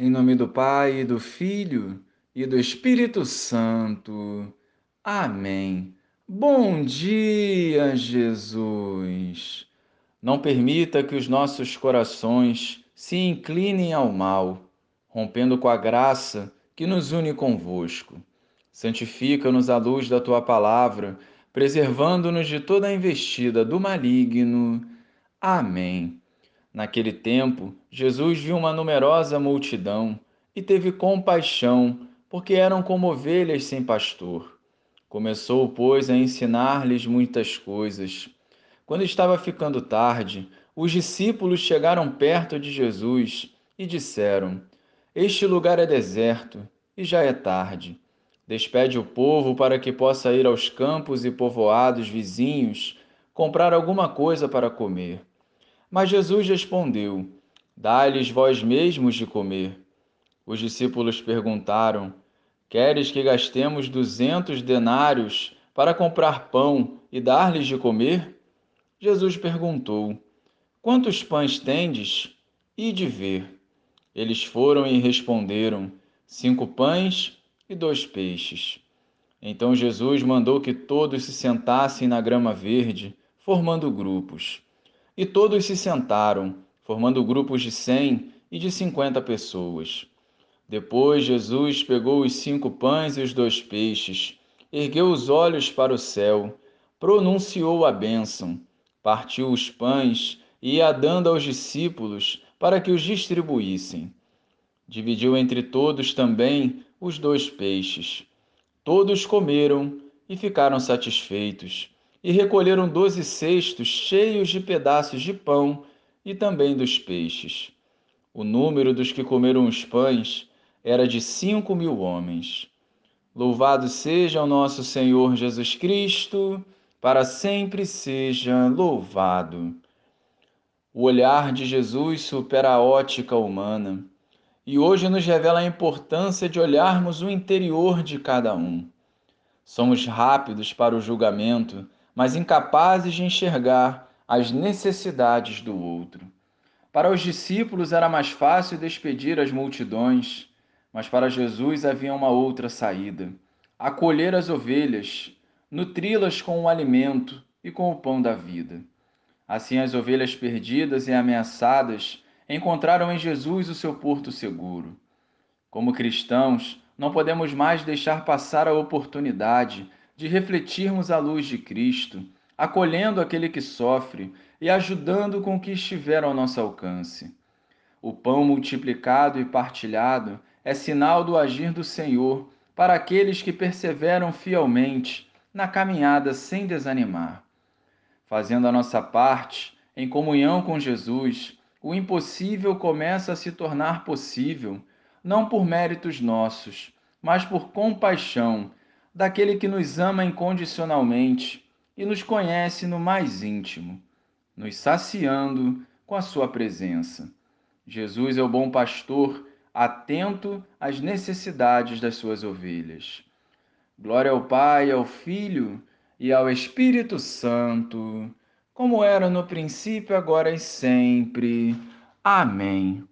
Em nome do Pai, do Filho e do Espírito Santo. Amém. Bom dia, Jesus. Não permita que os nossos corações se inclinem ao mal, rompendo com a graça que nos une convosco. Santifica-nos à luz da tua palavra, preservando-nos de toda a investida do maligno. Amém. Naquele tempo, Jesus viu uma numerosa multidão e teve compaixão, porque eram como ovelhas sem pastor. Começou, pois, a ensinar-lhes muitas coisas. Quando estava ficando tarde, os discípulos chegaram perto de Jesus e disseram: Este lugar é deserto e já é tarde. Despede o povo para que possa ir aos campos e povoados vizinhos comprar alguma coisa para comer. Mas Jesus respondeu: Dá-lhes vós mesmos de comer. Os discípulos perguntaram: Queres que gastemos duzentos denários para comprar pão e dar-lhes de comer? Jesus perguntou: Quantos pães tendes? E de ver. Eles foram e responderam: Cinco pães e dois peixes. Então Jesus mandou que todos se sentassem na grama verde, formando grupos. E todos se sentaram, formando grupos de cem e de cinquenta pessoas. Depois Jesus pegou os cinco pães e os dois peixes, ergueu os olhos para o céu, pronunciou a bênção, partiu os pães e ia dando aos discípulos para que os distribuíssem. Dividiu entre todos também os dois peixes. Todos comeram e ficaram satisfeitos e recolheram doze cestos cheios de pedaços de pão e também dos peixes. O número dos que comeram os pães era de cinco mil homens. Louvado seja o nosso Senhor Jesus Cristo, para sempre seja louvado. O olhar de Jesus supera a ótica humana e hoje nos revela a importância de olharmos o interior de cada um. Somos rápidos para o julgamento mas incapazes de enxergar as necessidades do outro. Para os discípulos era mais fácil despedir as multidões, mas para Jesus havia uma outra saída: acolher as ovelhas, nutri-las com o alimento e com o pão da vida. Assim, as ovelhas perdidas e ameaçadas encontraram em Jesus o seu porto seguro. Como cristãos, não podemos mais deixar passar a oportunidade de refletirmos a luz de Cristo, acolhendo aquele que sofre e ajudando com o que estiver ao nosso alcance. O pão multiplicado e partilhado é sinal do agir do Senhor para aqueles que perseveram fielmente na caminhada sem desanimar. Fazendo a nossa parte, em comunhão com Jesus, o impossível começa a se tornar possível, não por méritos nossos, mas por compaixão daquele que nos ama incondicionalmente e nos conhece no mais íntimo, nos saciando com a sua presença. Jesus é o bom pastor, atento às necessidades das suas ovelhas. Glória ao Pai, ao Filho e ao Espírito Santo, como era no princípio, agora e sempre. Amém.